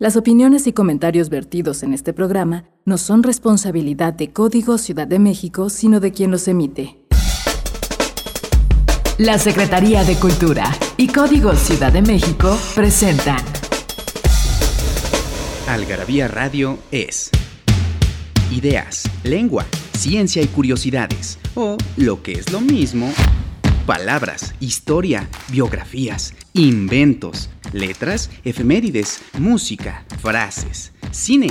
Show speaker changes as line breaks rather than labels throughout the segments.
Las opiniones y comentarios vertidos en este programa no son responsabilidad de Código Ciudad de México, sino de quien los emite. La Secretaría de Cultura y Código Ciudad de México presentan.
Algarabía Radio es ideas, lengua, ciencia y curiosidades, o lo que es lo mismo, palabras, historia, biografías, inventos letras, efemérides, música, frases, cine,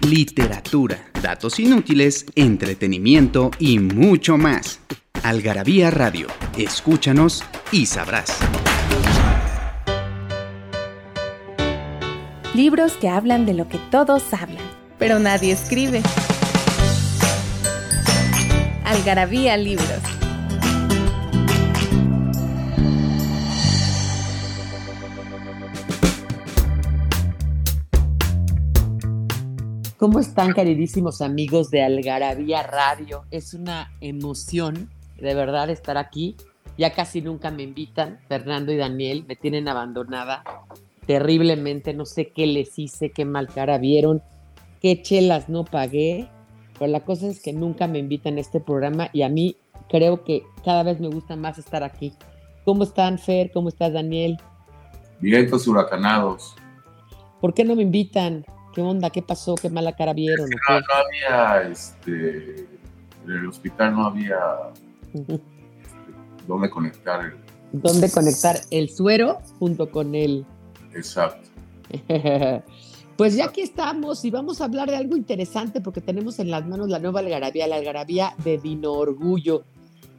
literatura, datos inútiles, entretenimiento y mucho más. Algarabía Radio, escúchanos y sabrás.
Libros que hablan de lo que todos hablan, pero nadie escribe. Algarabía Libros.
¿Cómo están, queridísimos amigos de Algarabía Radio? Es una emoción, de verdad, estar aquí. Ya casi nunca me invitan. Fernando y Daniel me tienen abandonada terriblemente. No sé qué les hice, qué mal cara vieron, qué chelas no pagué. Pero la cosa es que nunca me invitan a este programa y a mí creo que cada vez me gusta más estar aquí. ¿Cómo están, Fer? ¿Cómo estás, Daniel?
Vientos huracanados.
¿Por qué no me invitan? ¿Qué onda? ¿Qué pasó? ¿Qué mala cara vieron?
No, no había, este, en el hospital no había este, dónde conectar el...
¿Dónde conectar el suero junto con el...
Exacto.
pues ya aquí estamos y vamos a hablar de algo interesante porque tenemos en las manos la nueva algarabía, la algarabía de Dino Orgullo.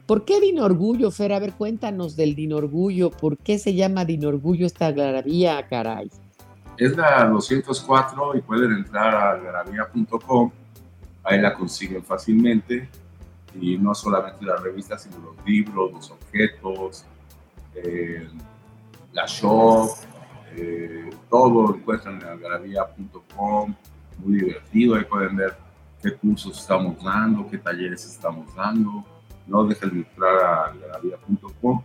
¿Por qué Dino Orgullo, Fer? A ver, cuéntanos del Dino Orgullo. ¿Por qué se llama Dino Orgullo esta algarabía, caray?
Es la 204 y pueden entrar a algarabía.com, ahí la consiguen fácilmente. Y no solamente la revista, sino los libros, los objetos, eh, la shop, eh, todo lo encuentran en algarabía.com, muy divertido, ahí pueden ver qué cursos estamos dando, qué talleres estamos dando, no dejen de entrar a algarabía.com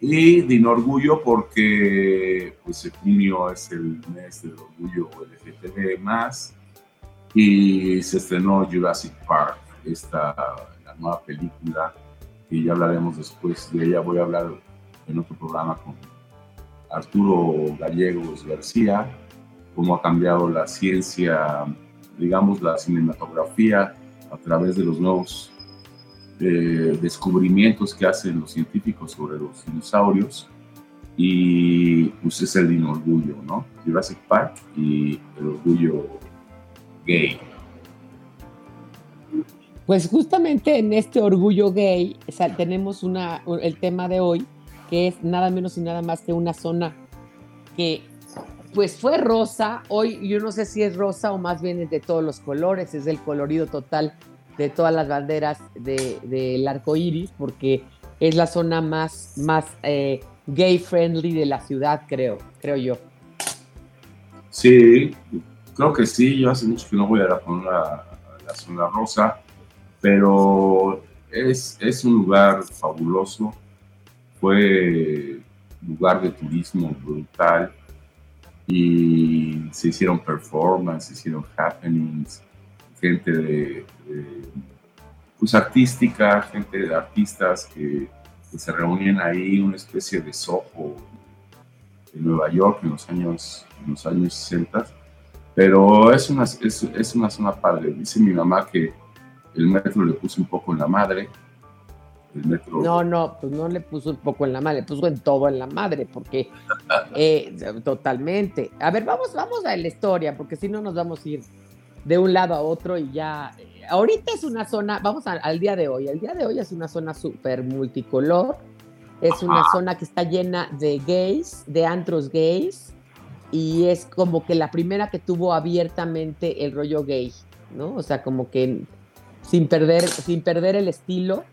y Dino Orgullo porque pues junio es el mes del orgullo LGTB más y se estrenó Jurassic Park, esta la nueva película y ya hablaremos después de ella. Voy a hablar en otro programa con Arturo Gallegos García, cómo ha cambiado la ciencia, digamos la cinematografía a través de los nuevos descubrimientos que hacen los científicos sobre los dinosaurios y pues es el dino orgullo, ¿no? Jurassic Park y el orgullo gay.
Pues justamente en este orgullo gay tenemos una, el tema de hoy que es nada menos y nada más que una zona que pues fue rosa, hoy yo no sé si es rosa o más bien es de todos los colores, es el colorido total de todas las banderas del de, arco iris, porque es la zona más, más eh, gay friendly de la ciudad, creo, creo yo.
Sí, creo que sí. Yo hace mucho que no voy a la, la, zona rosa, pero es, es un lugar fabuloso. Fue lugar de turismo brutal y se hicieron performances, se hicieron happenings, gente de, pues artística, gente de artistas que, se reunían ahí, una especie de soho en Nueva York en los años, en los años 60. Pero es una, es, es una zona padre. Dice mi mamá que el metro le puso un poco en la madre. El metro...
No, no, pues no le puso un poco en la madre, le puso en todo en la madre, porque eh, totalmente. A ver, vamos, vamos a la historia, porque si no nos vamos a ir de un lado a otro y ya. Eh, ahorita es una zona, vamos al día de hoy. El día de hoy es una zona súper multicolor. Es una zona que está llena de gays, de antros gays. Y es como que la primera que tuvo abiertamente el rollo gay, ¿no? O sea, como que sin perder, sin perder el estilo,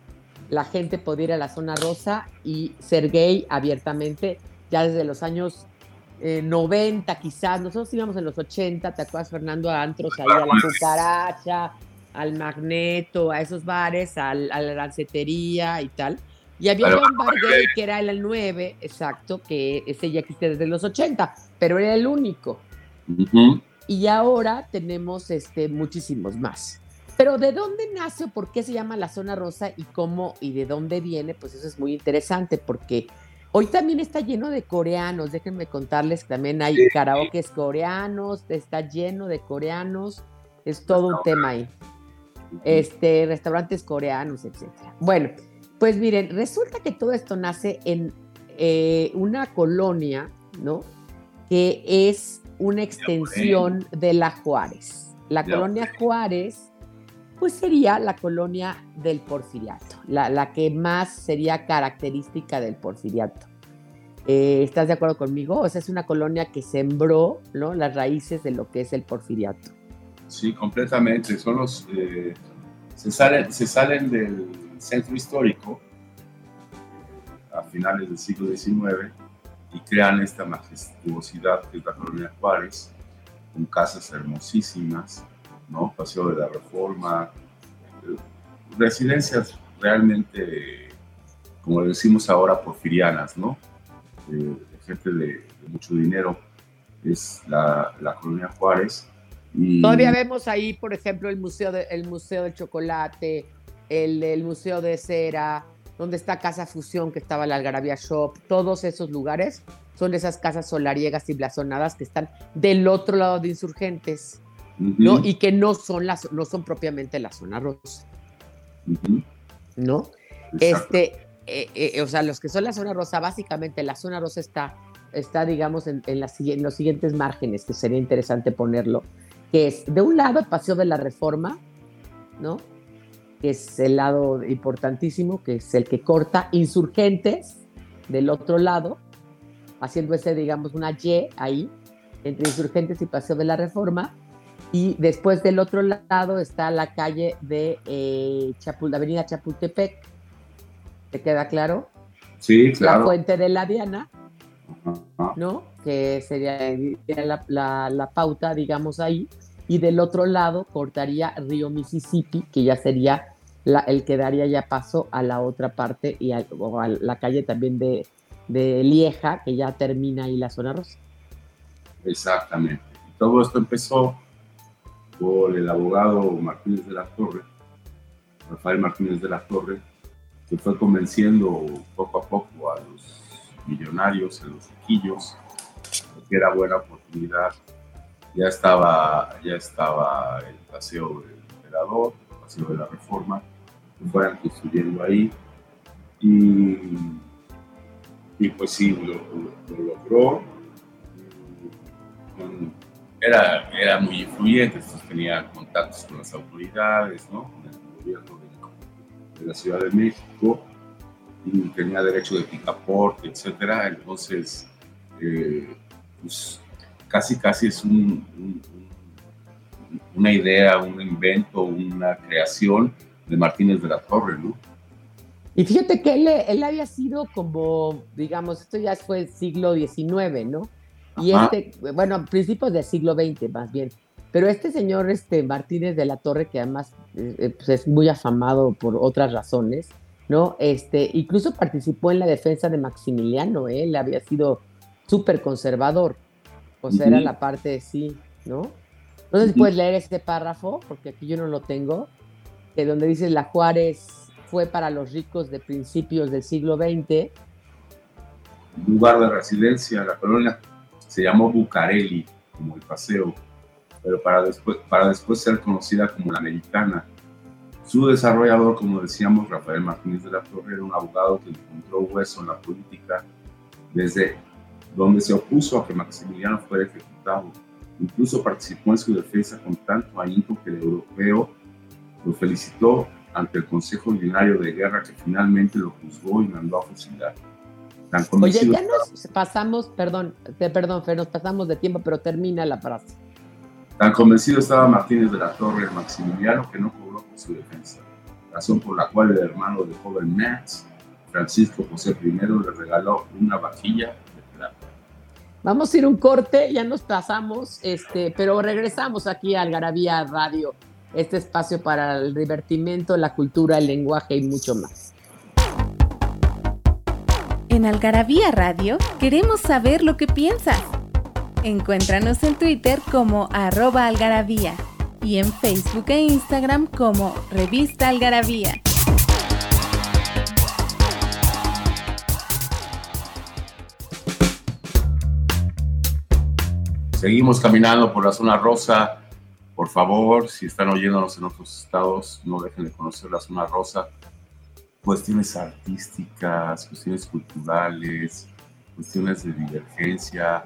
la gente podía ir a la zona rosa y ser gay abiertamente ya desde los años 90 eh, quizás, nosotros íbamos en los 80, ¿te acuerdas Fernando? A antros ahí, a la cucaracha, al magneto, a esos bares, a la dancetería y tal. Y había un bar gay que era el 9, exacto, que ese ya existe desde los 80, pero era el único. Y ahora tenemos este, muchísimos más. Pero ¿de dónde nace o por qué se llama la zona rosa y cómo y de dónde viene? Pues eso es muy interesante porque hoy también está lleno de coreanos. Déjenme contarles que también hay karaokes coreanos, está lleno de coreanos. Es todo un tema ahí. Este, restaurantes coreanos, etcétera. Bueno, pues miren, resulta que todo esto nace en eh, una colonia, ¿no? Que es una extensión de la Juárez. La colonia Juárez, pues sería la colonia del porfiriato, la, que más sería característica del porfiriato. Eh, ¿Estás de acuerdo conmigo? O sea, es una colonia que sembró ¿no? las raíces de lo que es el porfiriato.
Sí, completamente. Son los, eh, se, salen, se salen del centro histórico a finales del siglo XIX y crean esta majestuosidad que es la colonia Juárez, con casas hermosísimas, ¿no? Paseo de la Reforma, eh, residencias realmente, como decimos ahora, porfirianas, ¿no? de gente de, mucho dinero, es la, la colonia Juárez. Y...
Todavía vemos ahí, por ejemplo, el Museo, de, el museo del Chocolate, el, Museo de Cera, donde está Casa Fusión, que estaba la Algarabía Shop, todos esos lugares son esas casas solariegas y blasonadas que están del otro lado de insurgentes, ¿no? Y que no son, las, no son propiamente la zona rosa, ¿no? Este, eh, eh, o sea, los que son la zona rosa, básicamente la zona rosa está, está digamos, en, en, en los siguientes márgenes, que sería interesante ponerlo, que es, de un lado, el Paseo de la Reforma, ¿no? que es el lado importantísimo, que es el que corta insurgentes del otro lado, haciendo ese, digamos, una Y ahí, entre insurgentes y Paseo de la Reforma. Y después del otro lado está la calle de eh, la avenida Chapultepec. ¿Te queda claro?
Sí, claro.
La fuente de la Diana, ¿no? Que sería la, la pauta, digamos, ahí. Y del otro lado cortaría Río Mississippi, que ya sería el que daría ya paso a la otra parte y a, la calle también de, Lieja, que ya termina ahí la zona rosa.
Exactamente. Todo esto empezó el abogado Martínez de la Torre, Rafael Martínez de la Torre, que fue convenciendo poco a poco a los millonarios, a los riquillos, que era buena oportunidad. Ya estaba, ya estaba el paseo del emperador, el paseo de la reforma, fueran construyendo ahí. Y, y pues sí, lo, logró. Era, era muy influyente, tenía contactos con las autoridades, ¿no? con el gobierno de, la Ciudad de México, y tenía derecho de picaporte, etcétera. Entonces, eh, pues casi, casi es un, una idea, un invento, una creación de Martínez de la Torre, ¿no?
Y fíjate que él, él había sido como, digamos, esto ya fue siglo XIX, ¿no? Y este, bueno, principios del siglo XX más bien. Pero este señor este, Martínez de la Torre, que además eh, pues es muy afamado por otras razones, ¿no? Este, incluso participó en la defensa de Maximiliano, ¿eh? él había sido súper conservador. O sea, era la parte, sí, ¿no? No sé si puedes leer este párrafo, porque aquí yo no lo tengo de donde dice la Juárez fue para los ricos de principios del siglo XX.
Lugar de residencia, la colonia se llamó Bucareli, como el paseo, pero para después, para después ser conocida como la Americana. Su desarrollador, como decíamos, Rafael Martínez de la Torre, era un abogado que encontró hueso en la política desde donde se opuso a que Maximiliano fuera ejecutado. Incluso participó en su defensa con tanto ahínco que el europeo lo felicitó ante el Consejo Ordinario de Guerra que finalmente lo juzgó y mandó a fusilar.
Oye, ya nos pasamos, perdón, perdón, Fer, nos pasamos de tiempo, pero termina la frase.
Tan convencido estaba Martínez de la Torre Maximiliano que no cobró por su defensa, razón por la cual el hermano de joven Max, Francisco José I, le regaló una vaquilla de plata.
Vamos a ir un corte, ya nos pasamos, este, pero regresamos aquí al Garabía Radio este espacio para el divertimento, la cultura, el lenguaje y mucho más.
En Algarabía Radio queremos saber lo que piensas. Encuéntranos en Twitter como arroba algarabía y en Facebook e Instagram como Revista Algarabía.
Seguimos caminando por la zona rosa. Por favor, si están oyéndonos en otros estados, no dejen de conocer la zona rosa cuestiones artísticas, cuestiones culturales, cuestiones de divergencia.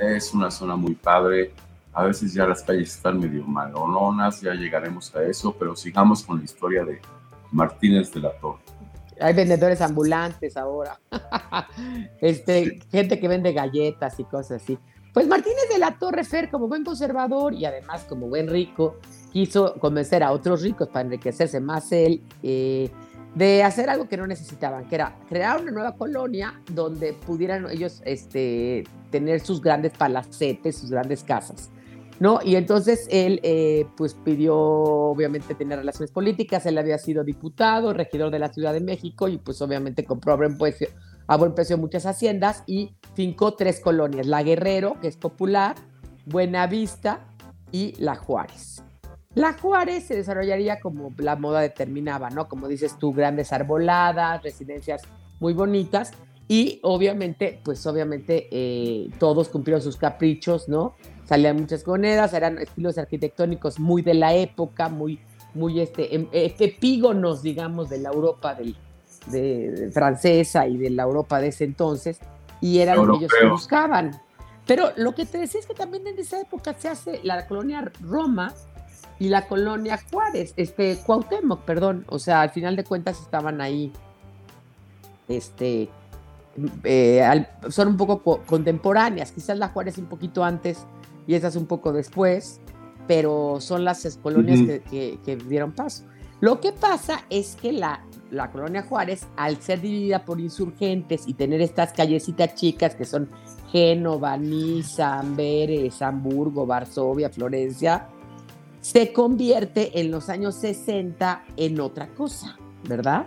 Es una zona muy padre. A veces ya las calles están medio malononas, ya llegaremos a eso, pero sigamos con la historia de Martínez de la Torre.
Hay vendedores ambulantes ahora. este, gente que vende galletas y cosas así. Pues Martínez de la Torre Fer, como buen conservador y además como buen rico, quiso convencer a otros ricos para enriquecerse más él. Eh, de hacer algo que no necesitaban, que era crear una nueva colonia donde pudieran ellos este, tener sus grandes palacetes, sus grandes casas. ¿no? Y entonces él eh, pues pidió obviamente tener relaciones políticas, él había sido diputado, regidor de la Ciudad de México y pues obviamente compró a buen a buen precio muchas haciendas y fincó tres colonias, La Guerrero, que es popular, Buenavista y La Juárez. La Juárez se desarrollaría como la moda determinaba, ¿no? Como dices tú, grandes arboladas, residencias muy bonitas y obviamente, pues obviamente eh, todos cumplieron sus caprichos, ¿no? Salían muchas monedas, eran estilos arquitectónicos muy de la época, muy, muy este, em, epígonos, digamos, de la Europa del, de, francesa y de la Europa de ese entonces, y eran lo que ellos buscaban. Pero lo que te decía es que también en esa época se hace la colonia Roma, y la colonia Juárez, este, Cuauhtémoc, perdón, o sea, al final de cuentas estaban ahí, este, eh, son un poco contemporáneas, quizás la Juárez un poquito antes y esas un poco después, pero son las colonias que, dieron paso. Lo que pasa es que la, la colonia Juárez, al ser dividida por insurgentes y tener estas callecitas chicas que son Génova, Niza, Amberes, Hamburgo, Varsovia, Florencia, se convierte en los años 60 en otra cosa, ¿verdad?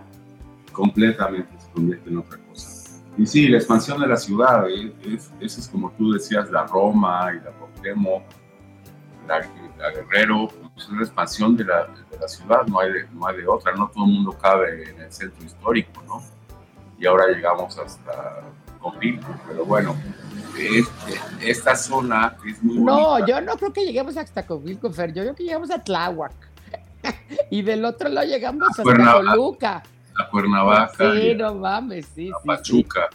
Completamente se convierte en otra cosa. Y sí, la expansión de la ciudad, eh, es, es, como tú decías, la Roma y la Cuauhtémoc, la, Guerrero, pues, es la expansión de la, de la ciudad, no hay, de, no hay de otra, no todo el mundo cabe en el centro histórico, ¿no? Y ahora llegamos hasta Copilco, pero bueno, esta zona es muy
No, yo no creo que lleguemos hasta Covilco, Fer. Yo creo que llegamos a Tláhuac. y del otro lado llegamos a hasta Toluca.
A Cuernavaca.
Sí, no mames, sí.
A Pachuca.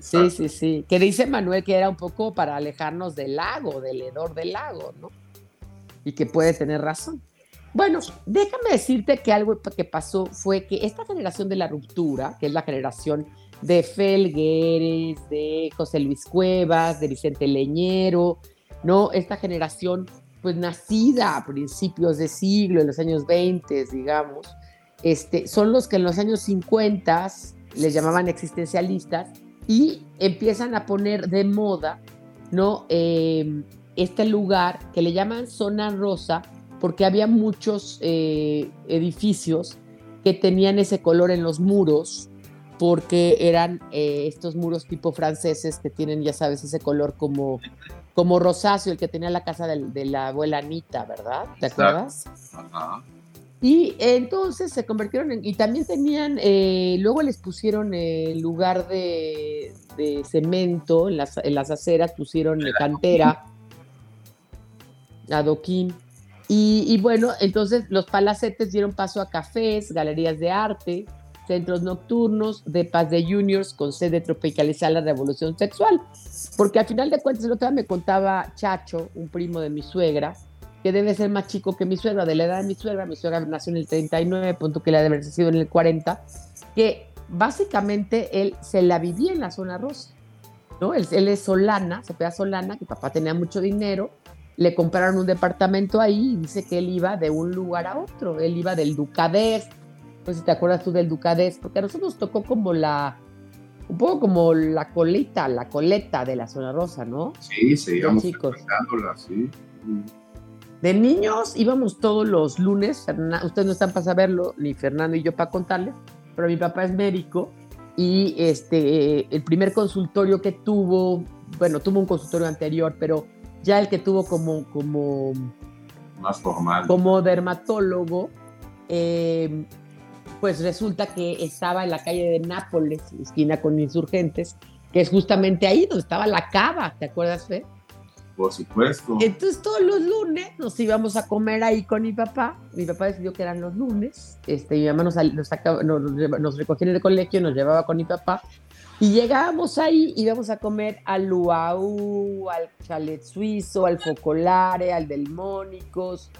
Sí. sí, sí, Que dice Manuel que era un poco para alejarnos del lago, del hedor del lago, ¿no? Y que puede tener razón. Bueno, déjame decirte que algo que pasó fue que esta generación de la ruptura, que es la generación de Felgueres, de José Luis Cuevas, de Vicente Leñero, ¿no? Esta generación, pues nacida a principios de siglo, en los años 20, digamos, este, son los que en los años 50 les llamaban existencialistas y empiezan a poner de moda, ¿no? Em, este lugar que le llaman zona rosa porque había muchos eh, edificios que tenían ese color en los muros, porque eran eh, estos muros tipo franceses que tienen, ya sabes, ese color como, como rosáceo, el que tenía la casa de, la abuela Anita, ¿verdad? ¿Te acuerdas? Ajá. Y entonces se convirtieron en, y también tenían, eh, luego les pusieron el lugar de, cemento en las, en las aceras, pusieron cantera, adoquín. Y, y bueno, entonces los palacetes dieron paso a cafés, galerías de arte, centros nocturnos de paz de juniors con sede tropicalizar la revolución sexual. Porque al final de cuentas, el otro día me contaba Chacho, un primo de mi suegra, que debe ser más chico que mi suegra, de la edad de mi suegra, mi suegra nació en el 39, punto que la debe haber sido en el 40, que básicamente él se la vivía en la zona rosa. ¿no? Él, es solana, se pega solana, que papá tenía mucho dinero, le compraron un departamento ahí y dice que él iba de un lugar a otro, él iba del Ducadés, pues si te acuerdas tú del Ducadés, porque a nosotros nos tocó como la, un poco como la colita, la coleta de la zona rosa, ¿no?
Sí, seguíamos chicos. sí.
De niños íbamos todos los lunes, ustedes no están para saberlo, ni Fernando y yo para contarles, pero mi papá es médico y este, el primer consultorio que tuvo, bueno, tuvo un consultorio anterior, pero ya el que tuvo como, como,
Más formal.
como dermatólogo, eh, pues resulta que estaba en la calle de Nápoles, esquina con Insurgentes, que es justamente ahí donde estaba la cava, ¿te acuerdas, Fe?
Por supuesto.
Entonces todos los lunes nos íbamos a comer ahí con mi papá. Mi papá decidió que eran los lunes. Este, mi mamá nos, nos, sacaba- nos, nos recogía en el colegio, nos llevaba con mi papá. Y llegábamos ahí, íbamos a comer al Luau, al Chalet Suizo, al Focolare, al Del Mónicos,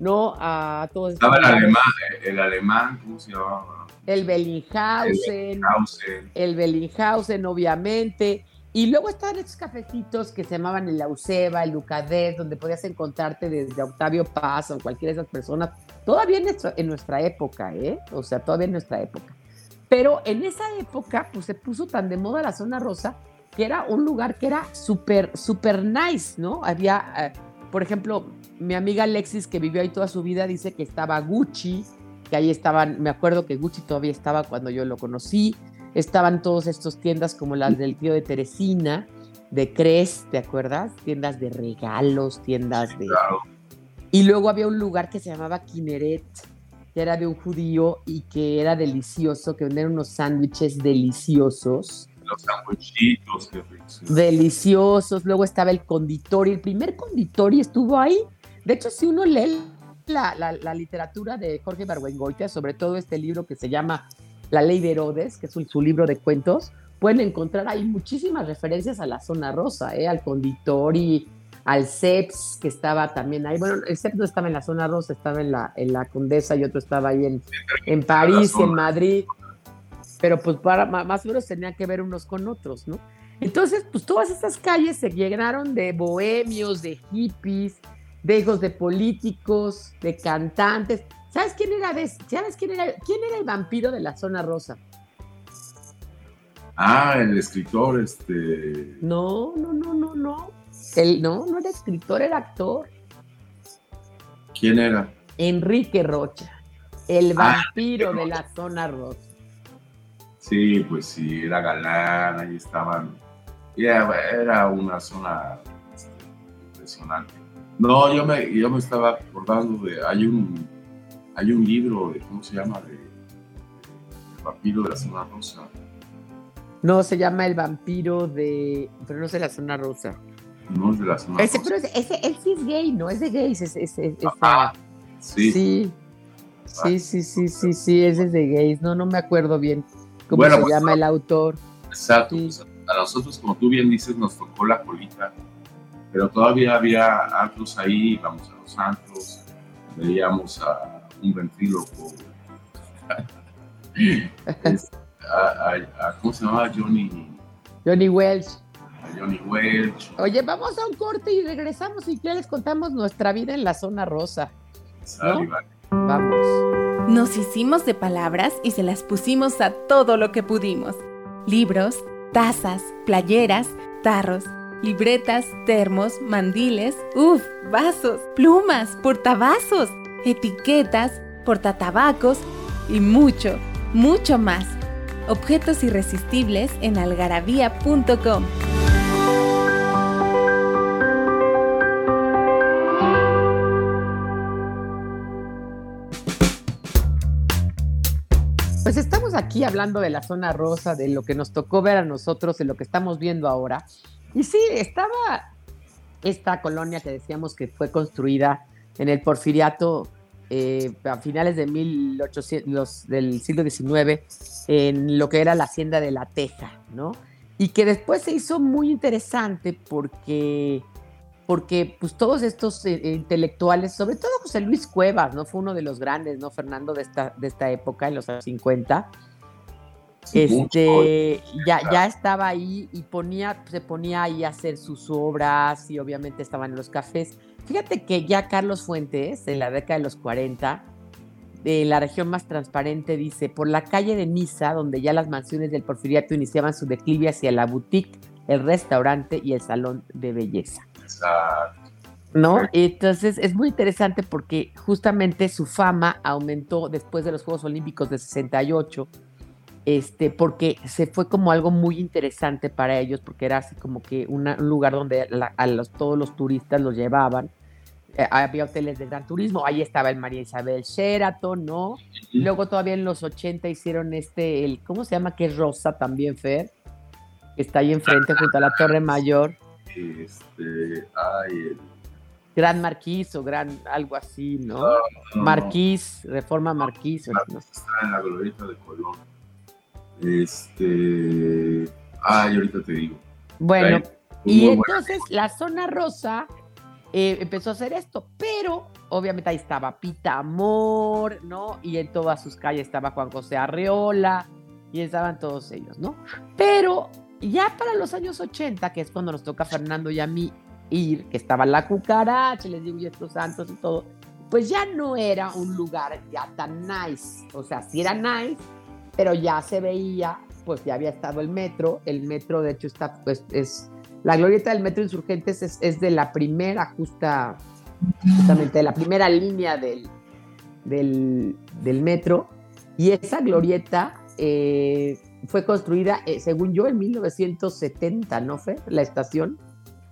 ¿no? A todos
Estaba el alemán, el alemán, ¿cómo se llamaba?
El Bellinghausen.
Hausen.
el Bellinghausen, obviamente. Y luego estaban estos cafecitos que se llamaban el Lauseba, el Lucadet, donde podías encontrarte desde Octavio Paz o cualquiera de esas personas. Todavía en nuestra, en nuestra época, ¿eh? O sea, todavía en nuestra época. Pero en esa época, pues se puso tan de moda la zona rosa que era un lugar que era súper, súper nice, ¿no? Había, eh, por ejemplo, mi amiga Alexis, que vivió ahí toda su vida, dice que estaba Gucci, que ahí estaban, me acuerdo que Gucci todavía estaba cuando yo lo conocí, estaban todos estos tiendas como las del tío de Teresina, de Cres, ¿te acuerdas? Tiendas de regalos, tiendas de...
Claro.
Y luego había un lugar que se llamaba Kineret, que era de un judío y que era delicioso, que vendían unos sándwiches deliciosos,
Los ricos.
deliciosos. Luego estaba el conditori, el primer conditori estuvo ahí. De hecho, si uno lee la, la- la literatura de Jorge Barguengoitia, sobre todo este libro que se llama La Ley de Herodes, que es su, su libro de cuentos, pueden encontrar ahí muchísimas referencias a la zona rosa, ¿eh? al conditori, al CEPS, que estaba también ahí. Bueno, el CEPS no estaba en la zona rosa, estaba en la, en la Condesa y otro estaba ahí en, en París, en Madrid. Pero pues para, más o menos tenían que ver unos con otros, ¿no? Entonces, pues todas estas calles se llenaron de bohemios, de hippies, de hijos de políticos, de cantantes. ¿Sabes quién era ¿sabes quién era, quién era el vampiro de la zona rosa?
Ah, el escritor, este.
No, no, no, no, no. El, no, no era escritor, era actor.
¿Quién era?
Enrique Rocha, el
Ah,
vampiro de la zona rosa.
Sí, pues sí, era galán, ahí estaban. Era una zona este, impresionante. No, yo me, yo me estaba acordando de. Hay un, hay un libro de. ¿Cómo se llama? De, El vampiro de la zona rosa.
No, se llama el vampiro de. Pero no es de la zona rosa.
No es de la zona
Ese,
rosa.
pero ese, ese, él sí es gay, ¿no? Es de gays. Es, es- es-
Ah, sí.
sí. Sí, sí, sí, sí, sí, ese es de gays. No, no me acuerdo bien cómo
Bueno,
se
pues,
llama el autor.
Exacto.
Sí.
pues, a nosotros, como tú bien dices, nos tocó la colita, pero todavía había antros ahí, íbamos a los antros, veíamos a un ventríloco, es- a, a- a- ¿cómo se llamaba? Johnny,
Johnny Welch.
a Johnny Welch,
Oye, vamos a un corte y regresamos y ya les contamos nuestra vida en la zona rosa.
Sullivan.
Vamos.
Nos hicimos de palabras y se las pusimos a todo lo que pudimos. Libros, tazas, playeras, tarros, libretas, termos, mandiles, uff, vasos, plumas, portavasos, etiquetas, portatabacos y mucho, mucho más. Objetos irresistibles en algarabía.com.
Pues estamos aquí hablando de la zona rosa, de lo que nos tocó ver a nosotros, de lo que estamos viendo ahora. Y sí, estaba esta colonia que decíamos que fue construida en el Porfiriato eh, a finales de 1800, los- del siglo XIX, en lo que era la hacienda de la Teja, ¿no? Y que después se hizo muy interesante porque, porque pues todos estos eh, eh, intelectuales, sobre todo José Luis Cuevas, ¿no? Fue uno de los grandes, ¿no? Fernando de esta, de esta época, en los años 50. Este, ya, ya estaba ahí y ponía, se ponía ahí a hacer sus obras y obviamente estaban en los cafés. Fíjate que ya Carlos Fuentes, en la década de los 40, de la región más transparente, dice, por la calle de Niza, donde ya las mansiones del porfiriato iniciaban su declive hacia la boutique, el restaurante y el salón de belleza.
Exacto.
¿no? Entonces es muy interesante porque justamente su fama aumentó después de los Juegos Olímpicos de 68 este, porque se fue como algo muy interesante para ellos, porque era así como que un lugar donde a los, todos los turistas los llevaban. Eh, había hoteles de gran turismo, ahí estaba el María Isabel Sheraton, ¿no? Luego todavía en los 80 hicieron este, el, ¿cómo se llama? Que es Rosa también, Fer, que está ahí enfrente junto a la Torre Mayor.
Este, ay,
Gran Marquís o Gran algo así, ¿no? Marquís, Reforma Marquís.
Está en la glorieta de Colón. Este. Ay, ahorita te digo.
Bueno, y entonces la zona rosa eh, empezó a hacer esto, pero obviamente ahí estaba Pita Amor, ¿no? Y en todas sus calles estaba Juan José Arreola, y estaban todos ellos, ¿no? Pero ya para los años 80, que es cuando nos toca a Fernando y a mí ir, que estaba la cucaracha, les digo, y estos santos y todo, pues ya no era un lugar ya tan nice. O sea, sí era nice, pero ya se veía, pues ya había estado el metro. El metro, de hecho, está, pues es. La glorieta del metro Insurgentes es, de la primera, justa, justamente de la primera línea del, del, metro. Y esa glorieta eh, fue construida, eh, según yo, en 1970, ¿no fue? La estación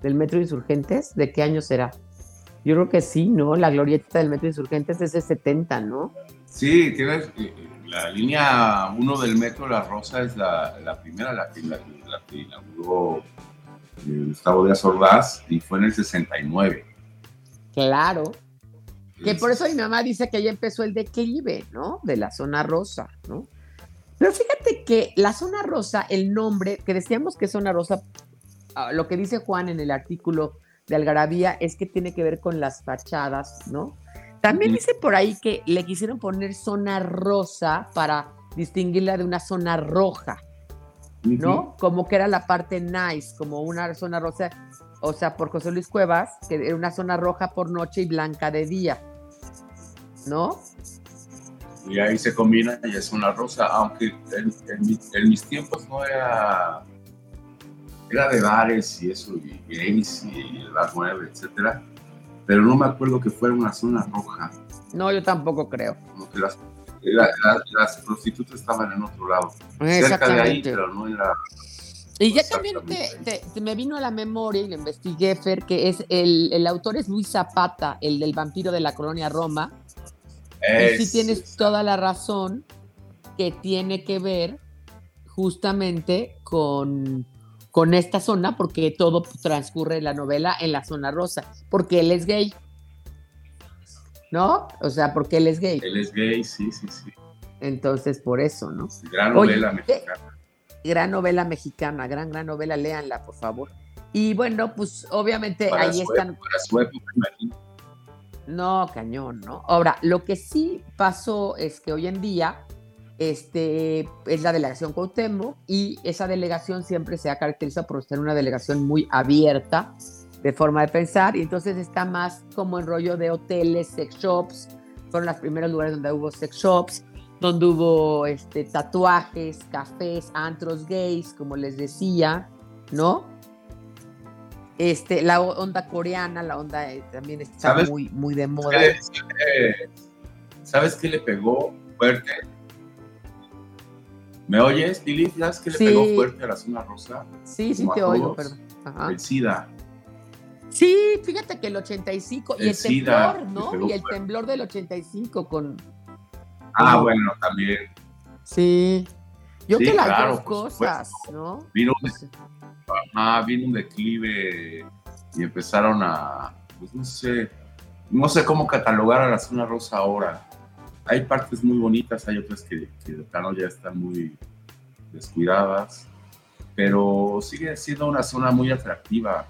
del Metro Insurgentes, ¿de qué año será? Yo creo que sí, ¿no? La glorieta del Metro Insurgentes es de 70, ¿no?
Sí, tienes la línea 1 del Metro La Rosa es la, primera, la que, la, inauguró eh, Gustavo Díaz Ordaz y fue en el 69.
Claro. Que por eso mi mamá dice que ya empezó el declive, ¿no? De la zona rosa, ¿no? Pero fíjate que la zona rosa, el nombre, que decíamos que zona rosa Ah, lo que dice Juan en el artículo de Algarabía es que tiene que ver con las fachadas, ¿no? También dice por ahí que le quisieron poner zona rosa para distinguirla de una zona roja, ¿no? Como que era la parte nice, como una zona rosa, o sea, por José Luis Cuevas, que era una zona roja por noche y blanca de día, ¿no?
Y ahí se combina y es una rosa, aunque en mis tiempos no era era de bares y eso, y gays y bar 9, etcétera, pero no me acuerdo que fuera una zona roja.
No, yo tampoco creo.
Como que las, las prostitutas estaban en otro lado, cerca de ahí, pero no era...
Y ya también te, me vino a la memoria y lo investigué, Fer, que es el, el autor es Luis Zapata, el del vampiro de la colonia Roma. y sí tienes toda la razón que tiene que ver justamente con con esta zona porque todo transcurre la novela en la zona rosa, porque él es gay. ¿No? O sea, porque él es gay.
Él es gay, sí, sí, sí.
Entonces, por eso, ¿no?
Gran novela mexicana.
Gran novela mexicana, gran, gran novela, léanla, por favor. Y bueno, pues obviamente ahí están.
para su época,
No, cañón, ¿no? Ahora, lo que sí pasó es que hoy en día este, es la delegación Cuauhtémoc y esa delegación siempre se ha caracterizado por ser una delegación muy abierta de forma de pensar y entonces está más como en rollo de hoteles, sex shops, fueron los primeros lugares donde hubo sex shops, donde hubo este, tatuajes, cafés, antros gays, como les decía, ¿no? Este, la onda coreana, la onda eh, también está muy, muy de moda.
¿Sabes qué le pegó fuerte ¿Me oyes, Lili? ¿Sabes que le pegó fuerte a la zona rosa?
Sí, sí te oigo, perdón.
El SIDA.
Sí, fíjate que el 85 y el temblor, ¿no? Y el temblor del 85 con...
Ah, bueno, también.
Sí. Yo que las dos cosas, ¿no?
Vino un, vino un declive y empezaron a, pues no sé, no sé cómo catalogar a la zona rosa ahora hay partes muy bonitas, hay otras que, que de plano ya están muy descuidadas, pero sigue siendo una zona muy atractiva.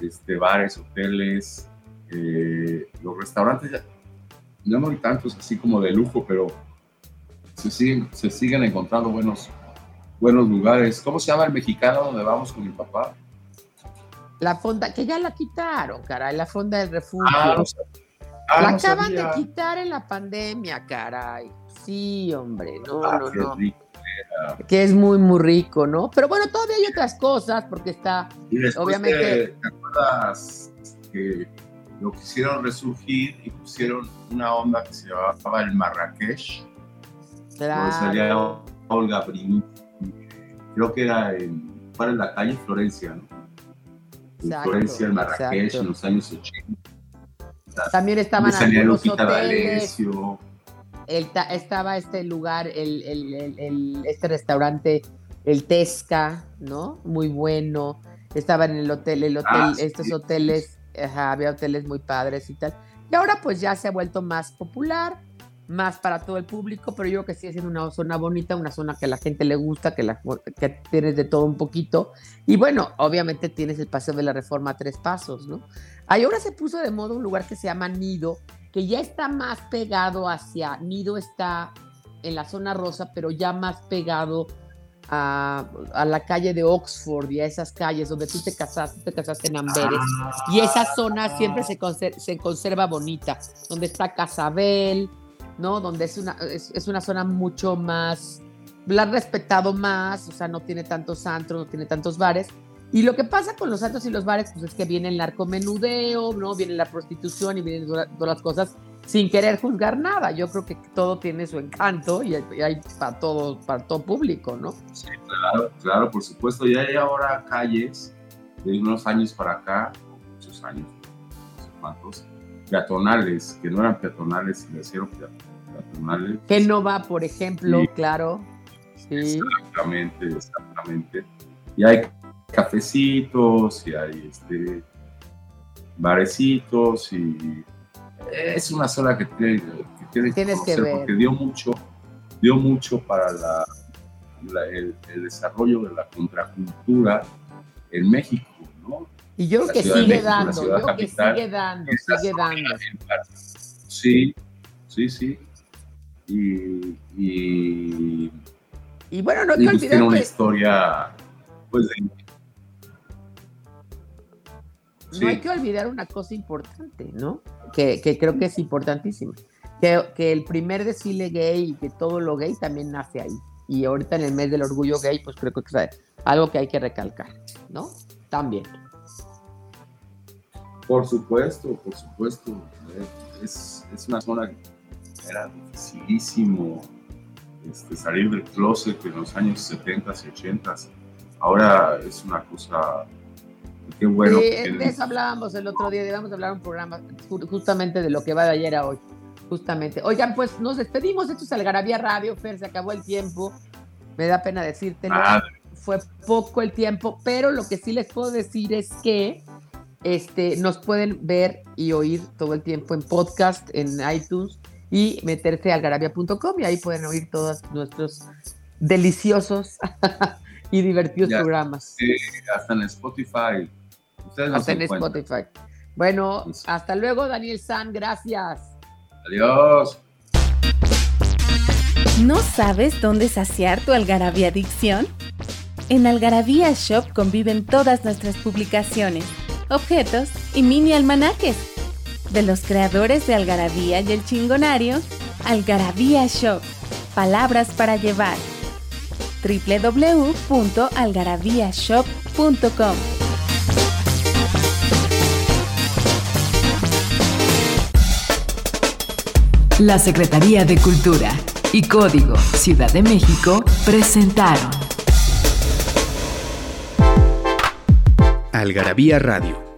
Este, bares, hoteles, eh, los restaurantes, ya, no hay tantos así como de lujo, pero se siguen, se siguen encontrando buenos, buenos lugares. ¿Cómo se llama el mexicano donde vamos con mi papá?
La fonda, que ya la quitaron, caray, la fonda del refugio. Ah, Ah, la acaban de quitar en la pandemia, caray. Sí, hombre, no, ah, no, no. que es muy, muy rico, ¿no? Pero bueno, todavía hay otras cosas, porque está, obviamente.
Te, acuerdas que lo quisieron resurgir y pusieron una onda que se llamaba el Marrakech?
Claro.
Olga Brini, creo que era en, para la calle Florencia, ¿no? En
Exacto,
Florencia, en Marrakech,
exacto.
en los años 80.
También estaban algunos hoteles. El ta- estaba este lugar, el, el- el- el- este restaurante, el Tesca, ¿no? Muy bueno. Estaba en el hotel, el hotel,
Ah, sí.
estos hoteles, ajá, había hoteles muy padres y tal. Y ahora pues ya se ha vuelto más popular, más para todo el público, pero yo creo que sigue siendo una zona bonita, una zona que a la gente le gusta, que, la, que tienes de todo un poquito. Y bueno, obviamente tienes el Paseo de la Reforma a tres pasos, ¿no? Ahí ahora se puso de moda un lugar que se llama Nido, que ya está más pegado hacia, Nido está en la zona rosa, pero ya más pegado a, a la calle de Oxford y a esas calles donde tú te casaste, te casaste en Amberes. Y esa zona siempre se, conser- se conserva bonita, donde está Casabel, ¿no? Donde es una, es, una zona mucho más, la han respetado más, o sea, no tiene tantos antros, no tiene tantos bares. Y lo que pasa con los antros y los bares, pues es que viene el narcomenudeo, ¿no? Viene la prostitución y vienen todas las cosas sin querer juzgar nada. Yo creo que todo tiene su encanto y hay, para todo, para todo público, ¿no?
Sí, claro, claro, por supuesto. Ya hay ahora calles de unos años para acá, muchos años, no sé peatonales, que no eran peatonales y le hicieron pea-
Que no va, por ejemplo,
Sí.
claro. Sí.
Exactamente, exactamente. Y hay cafecitos y hay este, barecitos y es una zona que tiene que, tiene que
Tienes que ver.
porque dio mucho, dio mucho para la, la- el, el desarrollo de la contracultura en México, ¿no?
Y yo creo que sigue
México,
dando, yo creo que sigue dando, sigue dando.
Sí, sí, sí. Y, y,
Y bueno, no hay
y
que
pues tiene una
olvidar que
historia, pues, de- sí.
no hay que olvidar una cosa importante, ¿no? Que, que creo que es importantísima. Que, que el primer desfile gay y que todo lo gay también nace ahí. Y ahorita en el mes del orgullo gay, pues creo que es algo que hay que recalcar, ¿no? También.
Por supuesto, por supuesto. Es, es una zona era dificilísimo este, salir del closet en los años 70 y 80. Ahora es una cosa. Qué bueno.
Sí, de eso hablábamos el otro día, debíamos hablar un programa ju- justamente de lo que va de ayer a hoy. Justamente. Oigan, pues nos despedimos. Esto es Algarabía Radio, Fer, se acabó el tiempo. Me da pena decírtelo.
Madre,
fue poco el tiempo, pero lo que sí les puedo decir es que este, nos pueden ver y oír todo el tiempo en podcast, en iTunes y meterse a algarabia.com y ahí pueden oír todos nuestros deliciosos y divertidos
Ya.
programas.
eh, hasta en Spotify. Ustedes
Hasta en
encuentran.
Spotify. Bueno, hasta luego, Daniel San, gracias.
Adiós.
¿No sabes dónde saciar tu algarabía adicción? En Algarabía Shop conviven todas nuestras publicaciones, objetos y mini almanaques. De los creadores de Algarabía y el Chingonario, Algarabía Shop, palabras para llevar. www.algarabíashop.com
La Secretaría de Cultura y Código Ciudad de México presentaron.
Algarabía Radio,